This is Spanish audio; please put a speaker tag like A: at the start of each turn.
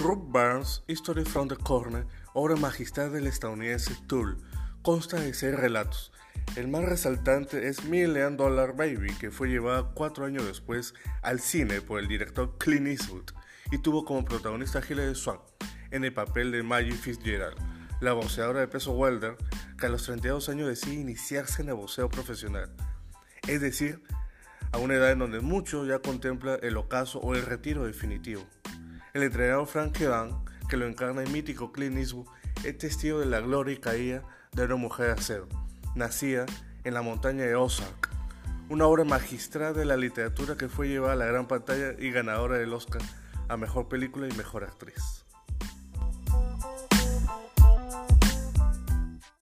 A: Ruth Burns' History from the Corner, obra magistral del estadounidense Tool, consta de seis relatos. El más resaltante es Million Dollar Baby, que fue llevada cuatro años después al cine por el director Clint Eastwood y tuvo como protagonista a Hilary en el papel de Maggie Fitzgerald, la boxeadora de peso welder que a los 32 años decide iniciarse en el boxeo profesional, es decir, a una edad en donde mucho ya contempla el ocaso o el retiro definitivo. El entrenador Frank Kedan, que lo encarna el mítico Clint Eastwood, es testigo de la gloria y caída de una mujer de acero, nacida en la montaña de Ozark, una obra magistral de la literatura que fue llevada a la gran pantalla y ganadora del Oscar a Mejor Película y Mejor Actriz.